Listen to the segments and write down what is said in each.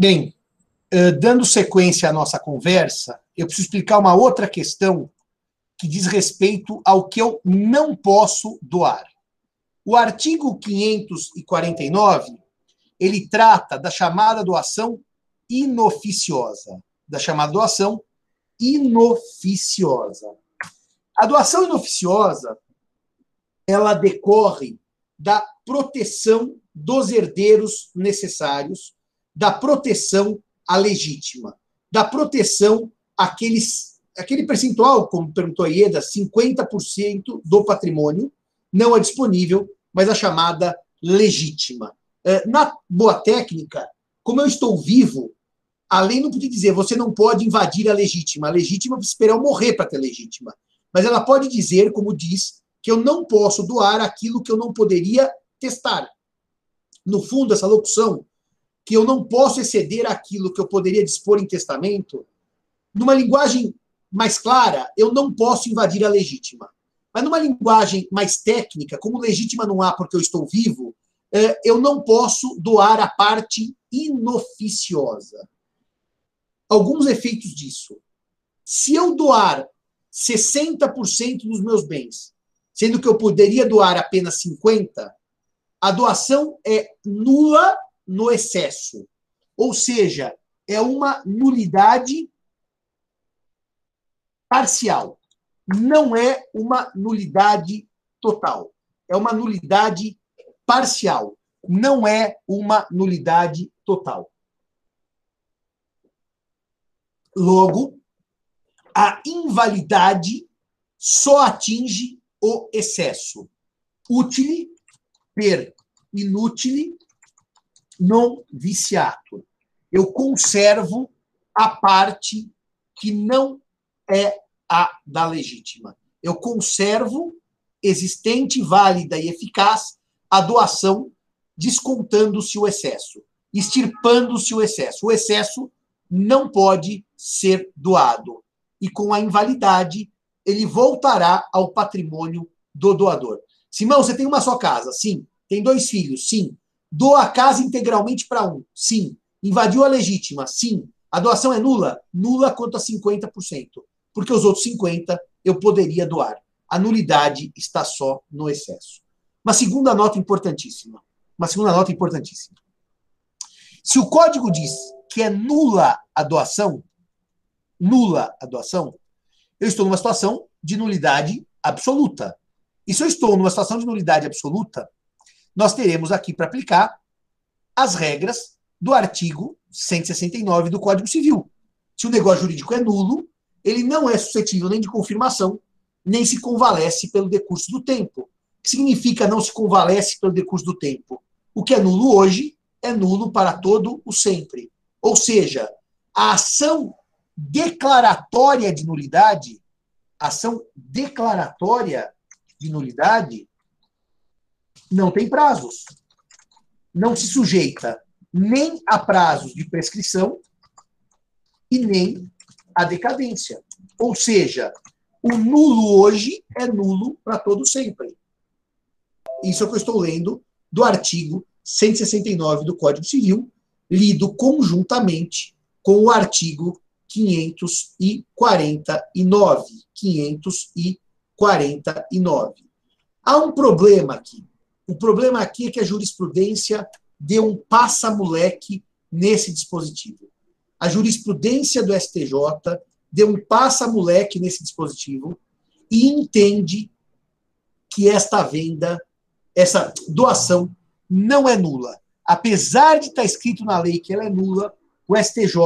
Bem, dando sequência à nossa conversa, eu preciso explicar uma outra questão que diz respeito ao que eu não posso doar. O artigo 549, ele trata da chamada doação inoficiosa, da chamada doação inoficiosa. A doação inoficiosa, ela decorre da proteção dos herdeiros necessários, da proteção à legítima, da proteção àqueles aquele percentual, como perguntou a Ieda, 50% do patrimônio não é disponível, mas a chamada legítima. É, na boa técnica, como eu estou vivo, a lei não podia dizer você não pode invadir a legítima. A legítima precisa esperar eu morrer para ter legítima. Mas ela pode dizer, como diz, que eu não posso doar aquilo que eu não poderia testar. No fundo, essa locução, que eu não posso exceder aquilo que eu poderia dispor em testamento, numa linguagem mais clara, eu não posso invadir a legítima. Mas numa linguagem mais técnica, como legítima não há porque eu estou vivo, é, eu não posso doar a parte inoficiosa. Alguns efeitos disso. Se eu doar 60% dos meus bens, sendo que eu poderia doar apenas 50%, a doação é nula no excesso. Ou seja, é uma nulidade parcial. Não é uma nulidade total. É uma nulidade parcial. Não é uma nulidade total. Logo, a invalidade só atinge o excesso. Utile per inutile non viciato. Eu conservo a parte que não é a da legítima. Eu conservo existente, válida e eficaz a doação, descontando-se o excesso, extirpando-se o excesso. O excesso não pode ser doado. E com a invalidade, ele voltará ao patrimônio do doador. Simão, você tem uma só casa? Sim. Tem dois filhos? Sim. Doa a casa integralmente para um? Sim. Invadiu a legítima? Sim. A doação é nula? Nula quanto a 50% porque os outros 50 eu poderia doar. A nulidade está só no excesso. Uma segunda nota importantíssima. Uma segunda nota importantíssima. Se o código diz que é nula a doação, nula a doação, eu estou numa situação de nulidade absoluta. E se eu estou numa situação de nulidade absoluta, nós teremos aqui para aplicar as regras do artigo 169 do Código Civil. Se o negócio jurídico é nulo, ele não é suscetível nem de confirmação, nem se convalesce pelo decurso do tempo. O que significa não se convalesce pelo decurso do tempo? O que é nulo hoje é nulo para todo o sempre. Ou seja, a ação declaratória de nulidade, ação declaratória de nulidade, não tem prazos. Não se sujeita nem a prazos de prescrição e nem a decadência. Ou seja, o nulo hoje é nulo para todo sempre. Isso é o que eu estou lendo do artigo 169 do Código Civil, lido conjuntamente com o artigo 549. 549. Há um problema aqui. O problema aqui é que a jurisprudência deu um passa-moleque nesse dispositivo a jurisprudência do STJ deu um passa-moleque nesse dispositivo e entende que esta venda, essa doação, não é nula. Apesar de estar escrito na lei que ela é nula, o STJ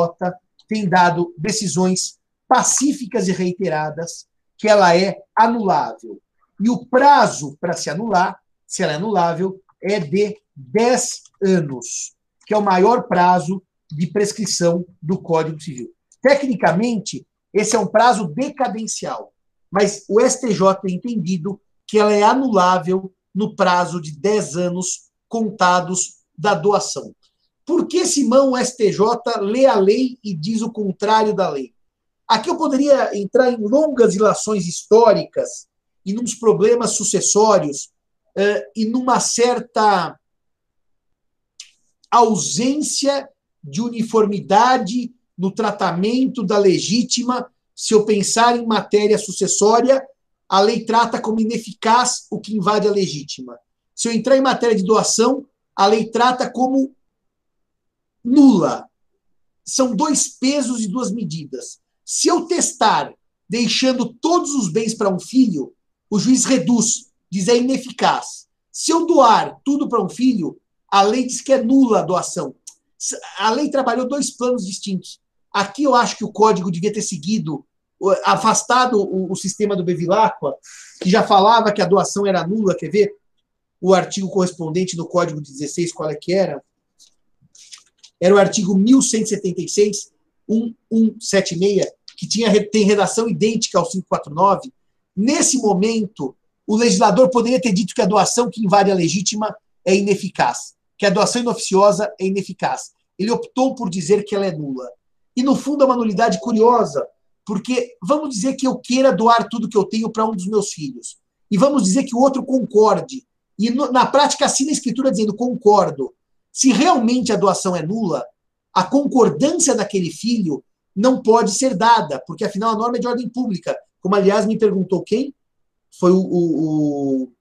tem dado decisões pacíficas e reiteradas que ela é anulável. E o prazo para se anular, se ela é anulável, é de 10 anos, que é o maior prazo de prescrição do Código Civil. Tecnicamente, esse é um prazo decadencial, mas o STJ tem entendido que ela é anulável no prazo de 10 anos contados da doação. Por que, Simão, o STJ lê a lei e diz o contrário da lei? Aqui eu poderia entrar em longas ilações históricas e nos problemas sucessórios uh, e numa certa ausência de uniformidade no tratamento da legítima. Se eu pensar em matéria sucessória, a lei trata como ineficaz o que invade a legítima. Se eu entrar em matéria de doação, a lei trata como nula. São dois pesos e duas medidas. Se eu testar deixando todos os bens para um filho, o juiz reduz, diz é ineficaz. Se eu doar tudo para um filho, a lei diz que é nula a doação. A lei trabalhou dois planos distintos. Aqui eu acho que o código devia ter seguido, afastado o, o sistema do Bevilacqua, que já falava que a doação era nula. Quer ver o artigo correspondente no código 16, qual é que era? Era o artigo 1176, 1176, que tinha, tem redação idêntica ao 549. Nesse momento, o legislador poderia ter dito que a doação que invade a legítima é ineficaz, que a doação inoficiosa é ineficaz. Ele optou por dizer que ela é nula. E, no fundo, é uma nulidade curiosa, porque vamos dizer que eu queira doar tudo que eu tenho para um dos meus filhos. E vamos dizer que o outro concorde. E, no, na prática, assina a escritura dizendo concordo. Se realmente a doação é nula, a concordância daquele filho não pode ser dada, porque afinal a norma é de ordem pública. Como, aliás, me perguntou quem? Foi o, o,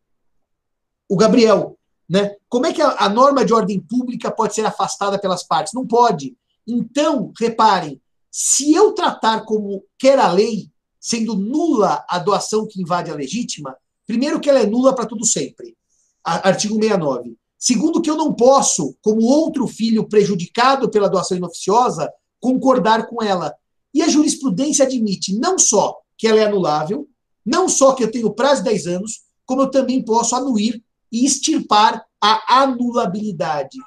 o Gabriel. Né? Como é que a, a norma de ordem pública pode ser afastada pelas partes? Não pode. Então, reparem, se eu tratar como quer a lei, sendo nula a doação que invade a legítima, primeiro que ela é nula para tudo sempre. Artigo 69. Segundo que eu não posso, como outro filho prejudicado pela doação inoficiosa, concordar com ela. E a jurisprudência admite não só que ela é anulável, não só que eu tenho prazo de 10 anos, como eu também posso anuir e extirpar a anulabilidade.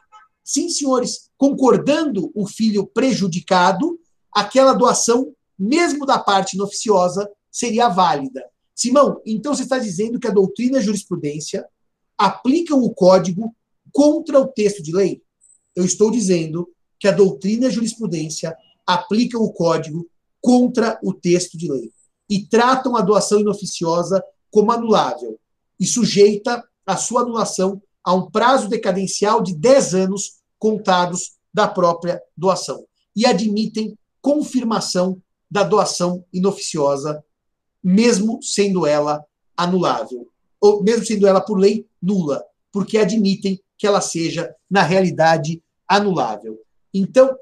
Sim, senhores, concordando o filho prejudicado, aquela doação, mesmo da parte inoficiosa, seria válida. Simão, então você está dizendo que a doutrina e a jurisprudência aplicam o código contra o texto de lei? Eu estou dizendo que a doutrina e a jurisprudência aplicam o código contra o texto de lei e tratam a doação inoficiosa como anulável e sujeita a sua anulação a um prazo decadencial de 10 anos contados da própria doação e admitem confirmação da doação inoficiosa, mesmo sendo ela anulável, ou mesmo sendo ela por lei nula, porque admitem que ela seja, na realidade, anulável. Então,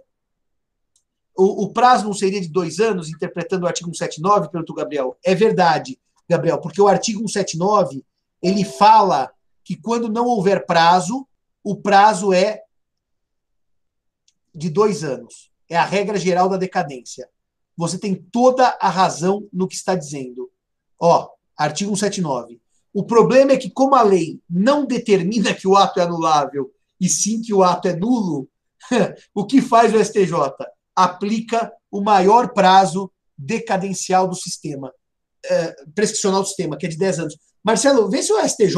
o, o, prazo não seria de dois anos, interpretando o artigo 179, perguntou Gabriel. É verdade, Gabriel, porque o artigo 179 ele fala que quando não houver prazo, o prazo é de dois anos. É a regra geral da decadência. Você tem toda a razão no que está dizendo. Ó, artigo 179. O problema é que, como a lei não determina que o ato é anulável, e sim que o ato é nulo, o que faz o STJ? Aplica o maior prazo decadencial do sistema, é, prescricional do sistema, que é de 10 anos. Marcelo, vê se o STJ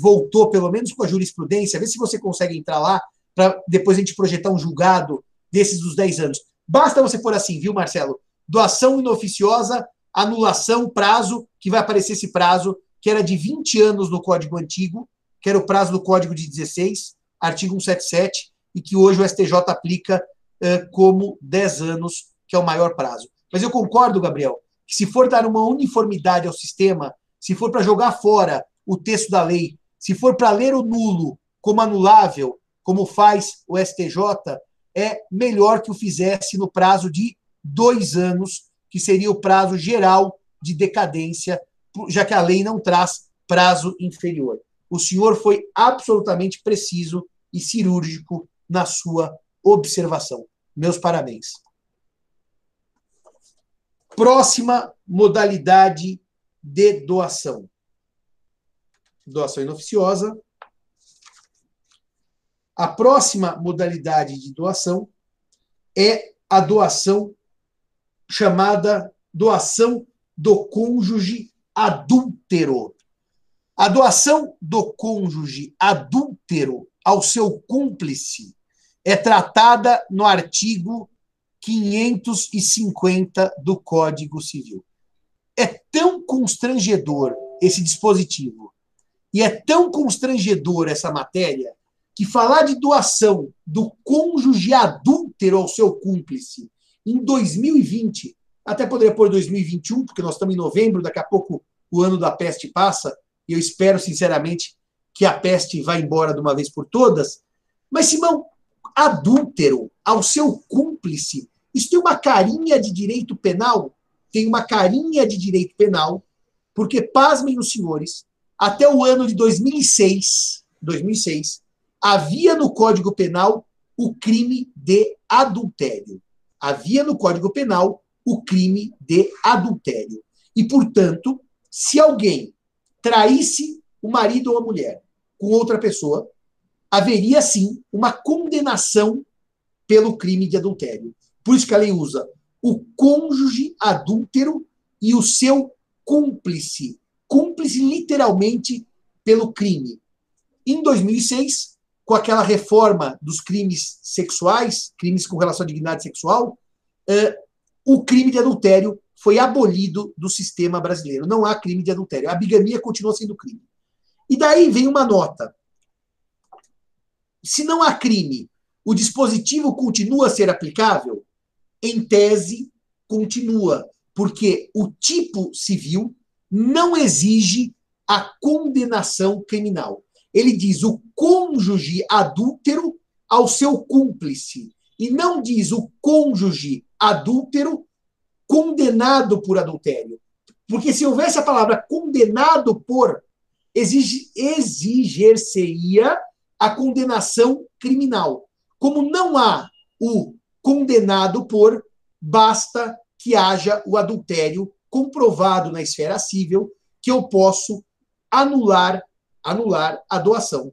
voltou, pelo menos com a jurisprudência, vê se você consegue entrar lá, para depois a gente projetar um julgado desses dos 10 anos. Basta você pôr assim, viu, Marcelo? Doação inoficiosa, anulação, prazo, que vai aparecer esse prazo, que era de 20 anos no Código Antigo, que era o prazo do Código de 16, artigo 177, e que hoje o STJ aplica como 10 anos, que é o maior prazo. Mas eu concordo, Gabriel, que se for dar uma uniformidade ao sistema, se for para jogar fora o texto da lei, se for para ler o nulo como anulável, como faz o STJ, é melhor que o fizesse no prazo de dois anos, que seria o prazo geral de decadência, já que a lei não traz prazo inferior. O senhor foi absolutamente preciso e cirúrgico na sua observação. Meus parabéns. Próxima modalidade de doação. Doação inoficiosa. A próxima modalidade de doação é a doação chamada doação do cônjuge adúltero. A doação do cônjuge adúltero ao seu cúmplice é tratada no artigo 550 do Código Civil. É tão constrangedor esse dispositivo e é tão constrangedor essa matéria que falar de doação do cônjuge adúltero ao seu cúmplice em 2020, até poderia pôr 2021, porque nós estamos em novembro, daqui a pouco o ano da peste passa, e eu espero sinceramente que a peste vá embora de uma vez por todas. Mas, Simão, adúltero ao seu cúmplice, isso tem uma carinha de direito penal? Tem uma carinha de direito penal, porque, pasmem os senhores, até o ano de 2006, 2006 havia no Código Penal o crime de adultério. Havia no Código Penal o crime de adultério. E, portanto, se alguém traísse o marido ou a mulher com outra pessoa, haveria sim uma condenação pelo crime de adultério. Por isso que a lei usa o cônjuge adúltero e o seu cúmplice. Cúmplice literalmente pelo crime. Em 2006, com aquela reforma dos crimes sexuais, crimes com relação à dignidade sexual, uh, o crime de adultério foi abolido do sistema brasileiro. Não há crime de adultério. A bigamia continua sendo crime. E daí vem uma nota. Se não há crime, o dispositivo continua a ser aplicável? Em tese, continua, porque o tipo civil não exige a condenação criminal. Ele diz o cônjuge adúltero ao seu cúmplice, e não diz o cônjuge adúltero condenado por adultério. Porque se houvesse a palavra condenado por, exiger-se-ia a condenação criminal. Como não há o condenado por, basta que haja o adultério comprovado na esfera civil, que eu posso anular anular a doação.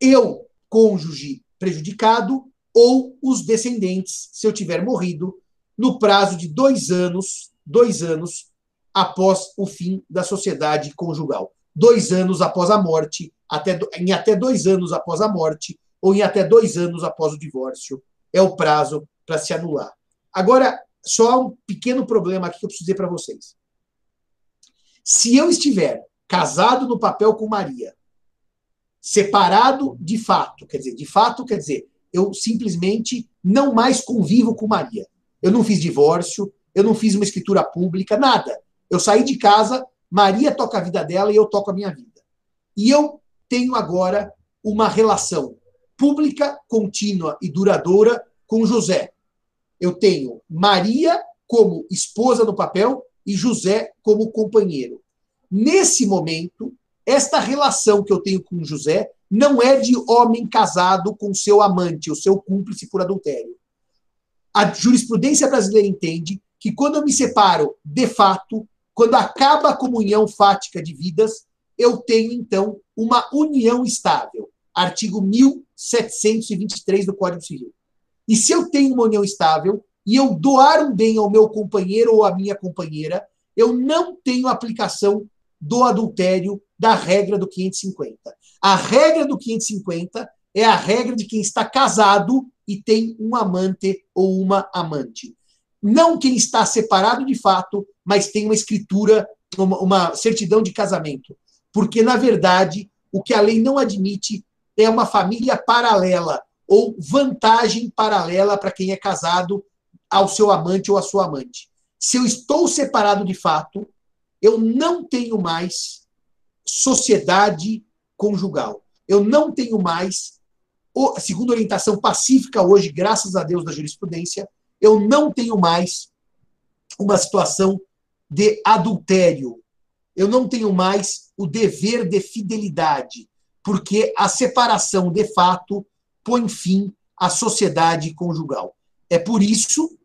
Eu, cônjuge prejudicado, ou os descendentes, se eu tiver morrido, no prazo de dois anos, dois anos após o fim da sociedade conjugal. Dois anos após a morte, até, em até dois anos após a morte, ou em até dois anos após o divórcio, é o prazo para se anular. Agora, só um pequeno problema aqui que eu preciso dizer para vocês. Se eu estiver casado no papel com Maria, separado de fato, quer dizer, de fato quer dizer, eu simplesmente não mais convivo com Maria. Eu não fiz divórcio, eu não fiz uma escritura pública, nada. Eu saí de casa, Maria toca a vida dela e eu toco a minha vida. E eu tenho agora uma relação pública, contínua e duradoura com José. Eu tenho Maria como esposa no papel e José como companheiro. Nesse momento, esta relação que eu tenho com José não é de homem casado com seu amante, o seu cúmplice por adultério. A jurisprudência brasileira entende que quando eu me separo de fato, quando acaba a comunhão fática de vidas, eu tenho então uma união estável. Artigo 1723 do Código Civil. E se eu tenho uma união estável e eu doar um bem ao meu companheiro ou à minha companheira, eu não tenho aplicação do adultério da regra do 550. A regra do 550 é a regra de quem está casado e tem um amante ou uma amante. Não quem está separado de fato, mas tem uma escritura, uma, certidão de casamento. Porque, na verdade, o que a lei não admite é uma família paralela ou vantagem paralela para quem é casado ao seu amante ou à sua amante. Se eu estou separado de fato, eu não tenho mais sociedade conjugal. Eu não tenho mais, segundo orientação pacífica hoje, graças a Deus da jurisprudência, eu não tenho mais uma situação de adultério. Eu não tenho mais o dever de fidelidade, porque a separação de fato põe fim à sociedade conjugal. É por isso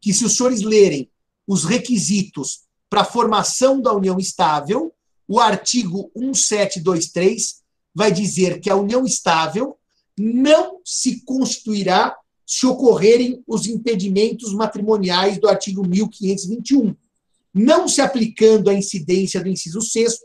que, se os senhores lerem os requisitos para a formação da união estável, o artigo 1723 vai dizer que a união estável não se constituirá se ocorrerem os impedimentos matrimoniais do artigo 1521, não se aplicando a incidência do inciso 6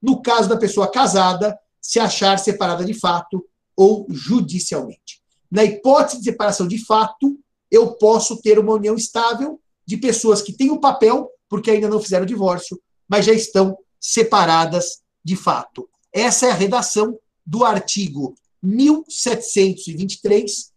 no caso da pessoa casada se achar separada de fato ou judicialmente. Na hipótese de separação de fato, eu posso ter uma união estável de pessoas que têm o papel porque ainda não fizeram divórcio, mas já estão separadas de fato. Essa é a redação do artigo 1723,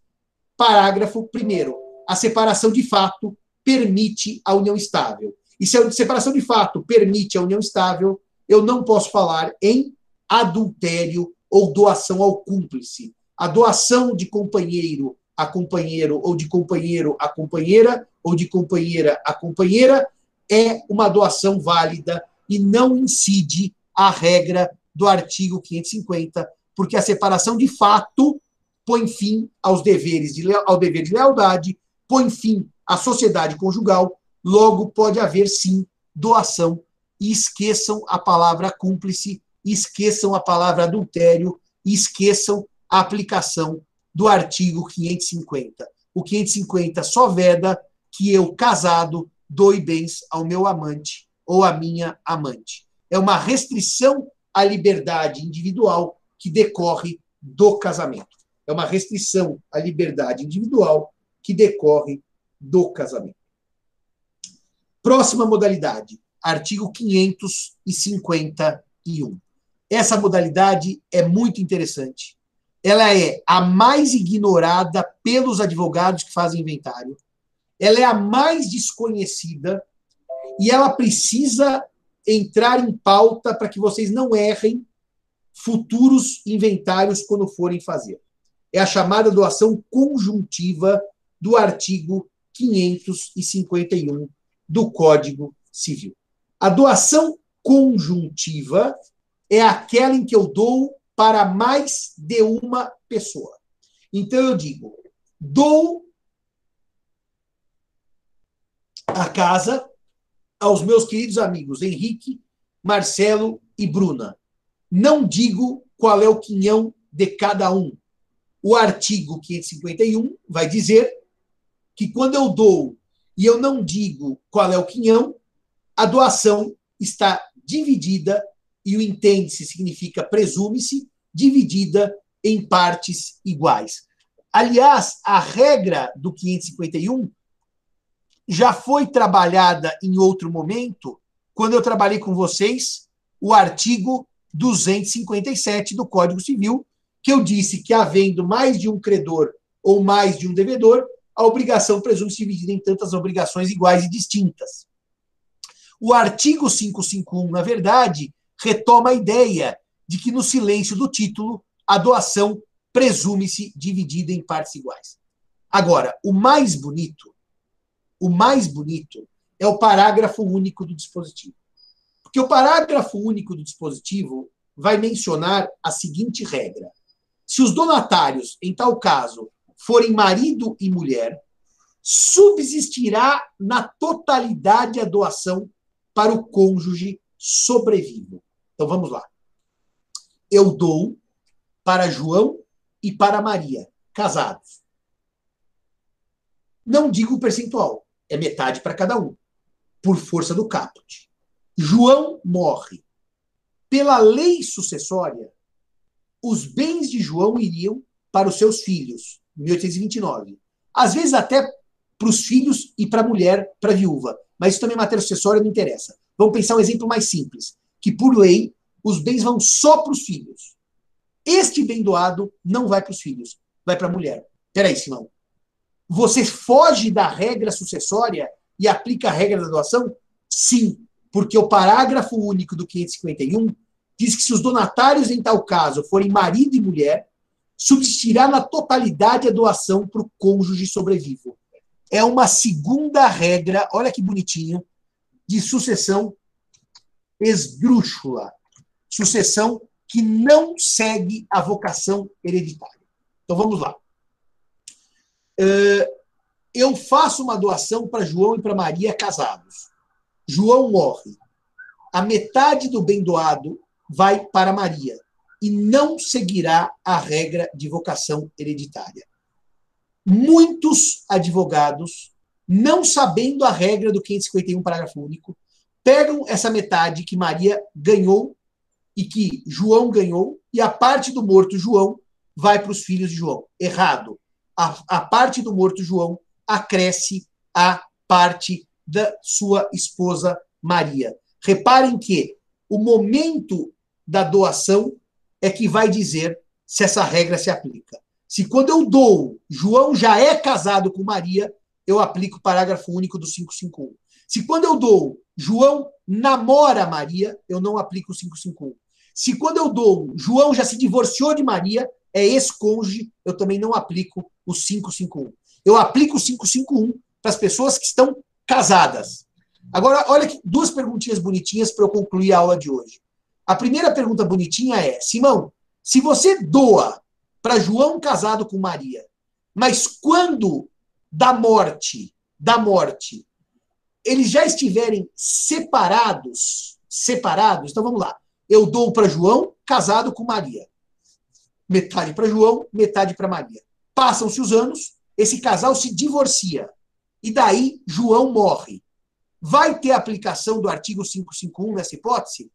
parágrafo 1. A separação de fato permite a união estável. E se a separação de fato permite a união estável, eu não posso falar em adultério ou doação ao cúmplice. A doação de companheiro a companheiro ou de companheiro a companheira ou de companheira a companheira é uma doação válida e não incide a regra do artigo 550, porque a separação de fato põe fim aos deveres de, ao dever de lealdade, põe fim à sociedade conjugal, logo pode haver sim doação. E esqueçam a palavra cúmplice, esqueçam a palavra adultério, esqueçam a aplicação do artigo 550. O 550 só veda que eu, casado, doe bens ao meu amante ou à minha amante. É uma restrição à liberdade individual que decorre do casamento. É uma restrição à liberdade individual que decorre do casamento. Próxima modalidade, artigo 551. Essa modalidade é muito interessante. Ela é a mais ignorada pelos advogados que fazem inventário. Ela é a mais desconhecida e ela precisa entrar em pauta para que vocês não errem futuros inventários quando forem fazer. É a chamada doação conjuntiva do artigo 551 do Código Civil. A doação conjuntiva é aquela em que eu dou para mais de uma pessoa. Então eu digo, dou a casa aos meus queridos amigos Henrique, Marcelo e Bruna. Não digo qual é o quinhão de cada um. O artigo 551 vai dizer que quando eu dou e eu não digo qual é o quinhão, a doação está dividida e o entende-se significa presume-se, dividida em partes iguais. Aliás, a regra do 551 já foi trabalhada em outro momento, quando eu trabalhei com vocês o artigo 257 do Código Civil, que eu disse que, havendo mais de um credor ou mais de um devedor, a obrigação presume-se dividida em tantas obrigações iguais e distintas. O artigo 551, na verdade, retoma a ideia de que, no silêncio do título, a doação presume-se dividida em partes iguais. Agora, o mais bonito o mais bonito é o parágrafo único do dispositivo. Porque o parágrafo único do dispositivo vai mencionar a seguinte regra: se os donatários, em tal caso, forem marido e mulher, subsistirá na totalidade a doação para o cônjuge sobrevivo. Então vamos lá. Eu dou para João e para Maria, casados. Não digo o percentual, é metade para cada um, por força do caput. João morre. Pela lei sucessória, os bens de João iriam para os seus filhos, 1829. Às vezes até para os filhos e para a mulher, para a viúva. Mas isso também é matéria sucessória, não interessa. Vamos pensar um exemplo mais simples, que por lei, os bens vão só para os filhos. Este bem doado não vai para os filhos, vai para a mulher. Peraí, Simão. Você foge da regra sucessória e aplica a regra da doação? Sim, porque o parágrafo único do 551 diz que se os donatários, em tal caso, forem marido e mulher, subsistirá na totalidade a doação para o cônjuge sobrevivo. É uma segunda regra, olha que bonitinho, de sucessão esdrúxula. Sucessão que não segue a vocação hereditária. Então vamos lá. Eu faço uma doação para João e para Maria casados. João morre. A metade do bem doado vai para Maria e não seguirá a regra de vocação hereditária. Muitos advogados, não sabendo a regra do 551, parágrafo único, pegam essa metade que Maria ganhou e que João ganhou, e a parte do morto João vai para os filhos de João. Errado a, a parte do morto João acresce a parte da sua esposa Maria. Reparem que o momento da doação é que vai dizer se essa regra se aplica. Se quando eu dou, João já é casado com Maria, eu aplico o parágrafo único do 551. Se quando eu dou, João namora Maria, eu não aplico o 551. Se quando eu dou, João já se divorciou de Maria, é ex-cônjuge, eu também não aplico o 551. Eu aplico o 551 para as pessoas que estão casadas. Agora, olha aqui, duas perguntinhas bonitinhas para eu concluir a aula de hoje. A primeira pergunta bonitinha é: Simão, se você doa para João casado com Maria, mas quando da morte, da morte, eles já estiverem separados, separados, então vamos lá. Eu dou para João casado com Maria. Metade para João, metade para Maria. Passam-se os anos, esse casal se divorcia. E daí João morre. Vai ter aplicação do artigo 551 nessa hipótese?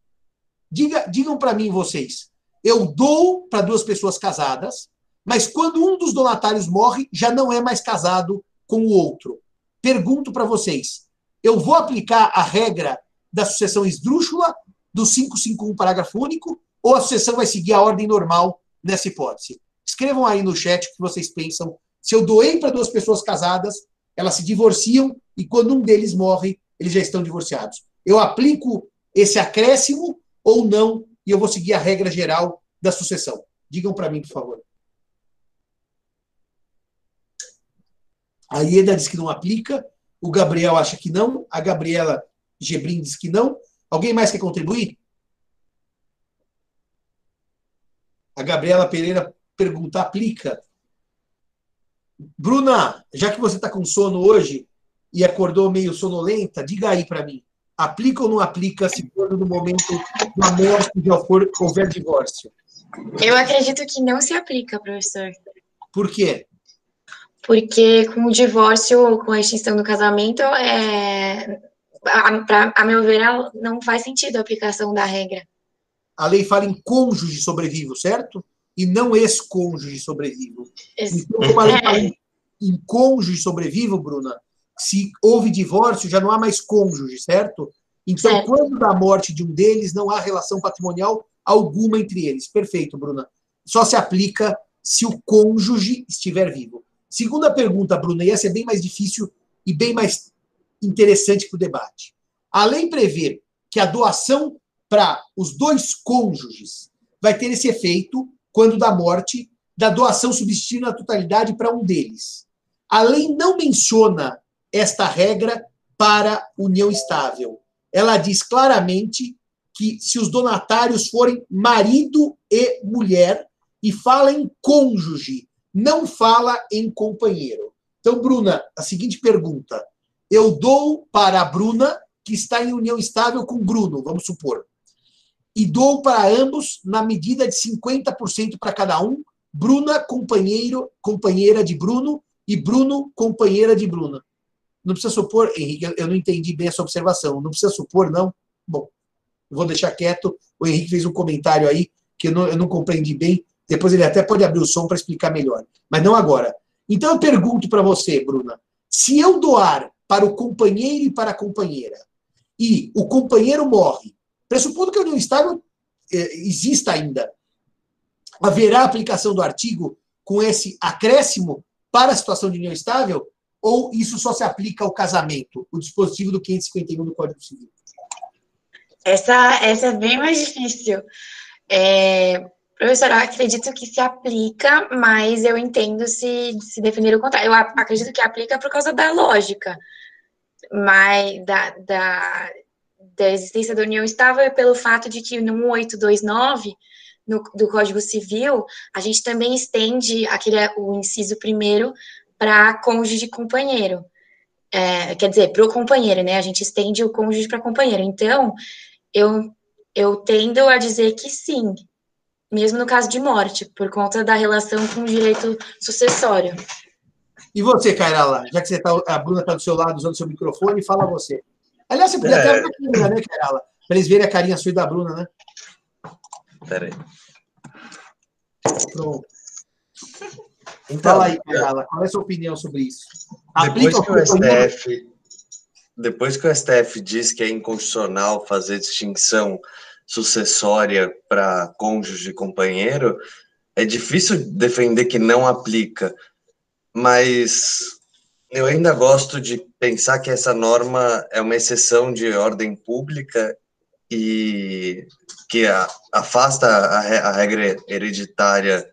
Diga, digam para mim vocês. Eu dou para duas pessoas casadas, mas quando um dos donatários morre, já não é mais casado com o outro. Pergunto para vocês: eu vou aplicar a regra da sucessão esdrúxula do 551 parágrafo único ou a sucessão vai seguir a ordem normal nessa hipótese? Escrevam aí no chat o que vocês pensam. Se eu doei para duas pessoas casadas, elas se divorciam e quando um deles morre, eles já estão divorciados. Eu aplico esse acréscimo ou não e eu vou seguir a regra geral da sucessão. Digam para mim, por favor. A Ieda diz que não aplica, o Gabriel acha que não, a Gabriela Gebrim diz que não. Alguém mais quer contribuir? A Gabriela Pereira pergunta: aplica? Bruna, já que você está com sono hoje e acordou meio sonolenta, diga aí para mim aplica ou não aplica se for no momento da morte já for, houver divórcio? Eu acredito que não se aplica, professor. Por quê? Porque com o divórcio, com a extinção do casamento, é, a, pra, a meu ver, não faz sentido a aplicação da regra. A lei fala em cônjuge sobrevivo, certo? E não ex-cônjuge sobrevivo. Então, como a lei fala em, em cônjuge sobrevivo, Bruna, se houve divórcio, já não há mais cônjuge, certo? Então, certo. quando da morte de um deles, não há relação patrimonial alguma entre eles. Perfeito, Bruna. Só se aplica se o cônjuge estiver vivo. Segunda pergunta, Bruna, e essa é bem mais difícil e bem mais interessante para o debate. A lei prevê que a doação para os dois cônjuges vai ter esse efeito quando da morte da doação substituindo a totalidade para um deles. A lei não menciona esta regra para união estável. Ela diz claramente que se os donatários forem marido e mulher, e fala em cônjuge, não fala em companheiro. Então, Bruna, a seguinte pergunta. Eu dou para a Bruna, que está em união estável com Bruno, vamos supor. E dou para ambos na medida de 50% para cada um. Bruna, companheiro, companheira de Bruno, e Bruno, companheira de Bruna. Não precisa supor, Henrique, eu não entendi bem essa observação. Não precisa supor, não? Bom, vou deixar quieto. O Henrique fez um comentário aí que eu não, eu não compreendi bem. Depois ele até pode abrir o som para explicar melhor. Mas não agora. Então eu pergunto para você, Bruna, se eu doar para o companheiro e para a companheira, e o companheiro morre, pressupondo que a união estável eh, exista ainda, haverá aplicação do artigo com esse acréscimo para a situação de união estável? Ou isso só se aplica ao casamento, o dispositivo do 551 do Código Civil? Essa, essa é bem mais difícil. É, professor, eu acredito que se aplica, mas eu entendo se, se definir o contrário. Eu acredito que aplica por causa da lógica, mas da, da, da existência da união estável e pelo fato de que no 1829 no, do Código Civil, a gente também estende aquele, o inciso primeiro para cônjuge de companheiro. É, quer dizer, para o companheiro, né? A gente estende o cônjuge para companheiro. Então, eu, eu tendo a dizer que sim, mesmo no caso de morte, por conta da relação com o direito sucessório. E você, Kairala, já que você tá, a Bruna está do seu lado usando seu microfone, fala você. Aliás, você podia é... até uma câmera, né, Kairala? Para eles verem a carinha sua e da Bruna, né? Peraí. Pronto. Então, Fala aí, Carla, qual é a sua opinião sobre isso? Depois que, o STF, depois que o STF diz que é inconstitucional fazer distinção sucessória para cônjuge e companheiro, é difícil defender que não aplica, mas eu ainda gosto de pensar que essa norma é uma exceção de ordem pública e que afasta a regra hereditária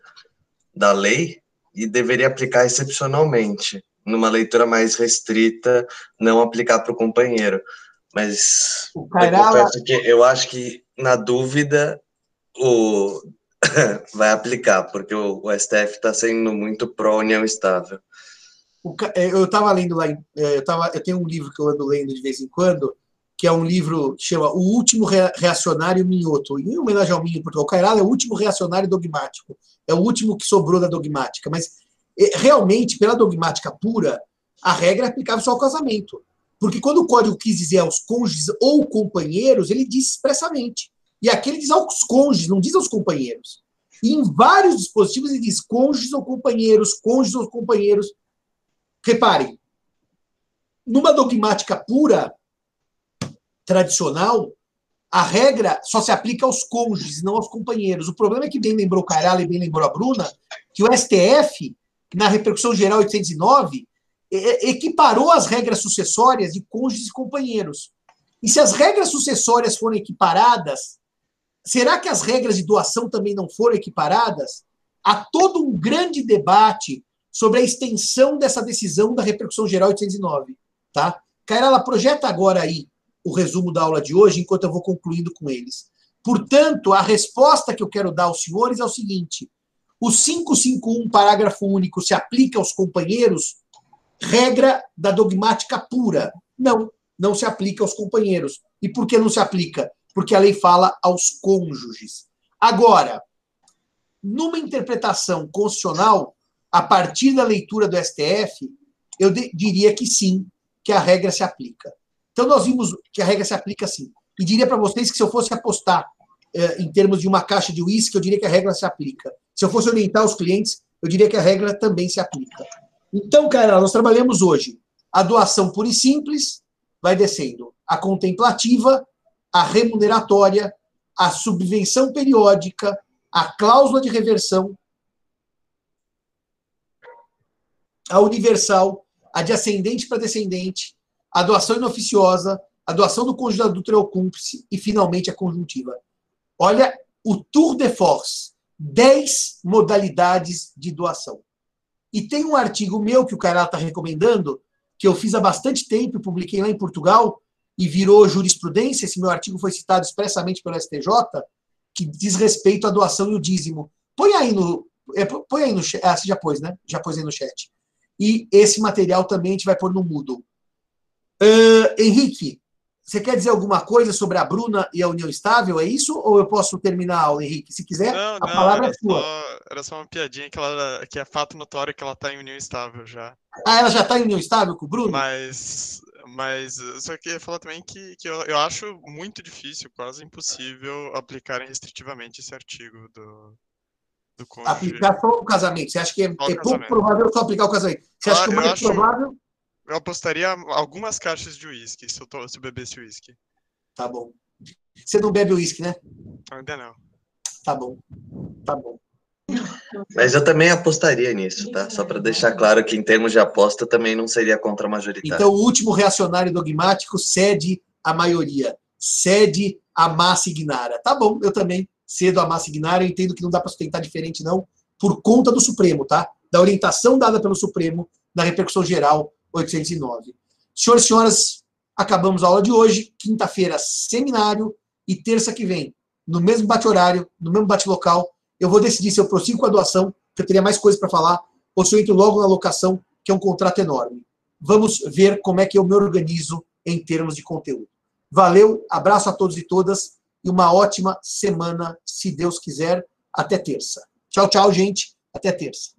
da lei e deveria aplicar excepcionalmente, numa leitura mais restrita, não aplicar para o companheiro. Mas eu confesso que eu acho que, na dúvida, o vai aplicar, porque o, o STF está sendo muito pró-união estável. É, eu estava lendo lá, é, eu, tava, eu tenho um livro que eu ando lendo de vez em quando, que é um livro que chama O Último Reacionário Minhoto, em homenagem ao Minho, porque o Cairala é o último reacionário dogmático, é o último que sobrou da dogmática, mas é, realmente, pela dogmática pura, a regra é aplicável só ao casamento. Porque quando o código quis dizer aos cônjuges ou companheiros, ele diz expressamente. E aqui ele diz aos cônjuges, não diz aos companheiros. E em vários dispositivos ele diz cônjuges ou companheiros, cônjuges ou companheiros. Reparem, numa dogmática pura, tradicional, a regra só se aplica aos cônjuges, não aos companheiros. O problema é que bem lembrou Carala e bem lembrou a Bruna, que o STF, na repercussão geral 809, equiparou as regras sucessórias de cônjuges e companheiros. E se as regras sucessórias forem equiparadas, será que as regras de doação também não foram equiparadas? Há todo um grande debate sobre a extensão dessa decisão da repercussão geral 809. Tá? Cairala, projeta agora aí o resumo da aula de hoje, enquanto eu vou concluindo com eles. Portanto, a resposta que eu quero dar aos senhores é o seguinte: o 551, parágrafo único, se aplica aos companheiros, regra da dogmática pura. Não, não se aplica aos companheiros. E por que não se aplica? Porque a lei fala aos cônjuges. Agora, numa interpretação constitucional, a partir da leitura do STF, eu diria que sim, que a regra se aplica. Então, nós vimos que a regra se aplica assim. E diria para vocês que se eu fosse apostar eh, em termos de uma caixa de uísque, eu diria que a regra se aplica. Se eu fosse orientar os clientes, eu diria que a regra também se aplica. Então, cara, nós trabalhamos hoje a doação pura e simples, vai descendo. A contemplativa, a remuneratória, a subvenção periódica, a cláusula de reversão, a universal, a de ascendente para descendente, a doação inoficiosa, a doação do cônjuge adulto ou cúmplice e, finalmente, a conjuntiva. Olha o tour de force, 10 modalidades de doação. E tem um artigo meu que o cara está recomendando, que eu fiz há bastante tempo, publiquei lá em Portugal, e virou jurisprudência. Esse meu artigo foi citado expressamente pelo STJ, que diz respeito à doação e o dízimo. Põe aí no. É, põe aí no chat. Ah, você já pôs, né? Já pôs aí no chat. E esse material também a gente vai pôr no Moodle. Uh, Henrique, você quer dizer alguma coisa sobre a Bruna e a União Estável? É isso? Ou eu posso terminar Henrique? Se quiser, não, a não, palavra é sua. Só, era só uma piadinha que, ela, que é fato notório que ela está em União Estável já. Ah, ela já está em União Estável com o Bruno? Mas, mas só queria falar também que, que eu, eu acho muito difícil, quase impossível, aplicarem restritivamente esse artigo do. Aplicar só o casamento. Você acha que é, é pouco provável só aplicar o casamento? Você acha ah, que o mais acho... provável eu apostaria algumas caixas de uísque se eu, se eu bebesse uísque. Tá bom. Você não bebe uísque, né? Ainda não. Tá bom. Tá bom. Mas eu também apostaria nisso, tá? Só para deixar claro que em termos de aposta também não seria contra a majoritária. Então o último reacionário dogmático cede a maioria, cede a massa ignara. Tá bom, eu também cedo a massa ignara, eu entendo que não dá para sustentar diferente não, por conta do Supremo, tá? Da orientação dada pelo Supremo, da repercussão geral 809. Senhoras e senhoras, acabamos a aula de hoje. Quinta-feira, seminário. E terça que vem, no mesmo bate-horário, no mesmo bate-local, eu vou decidir se eu prossigo com a doação, que eu teria mais coisas para falar, ou se eu entro logo na locação, que é um contrato enorme. Vamos ver como é que eu me organizo em termos de conteúdo. Valeu, abraço a todos e todas e uma ótima semana, se Deus quiser. Até terça. Tchau, tchau, gente. Até terça.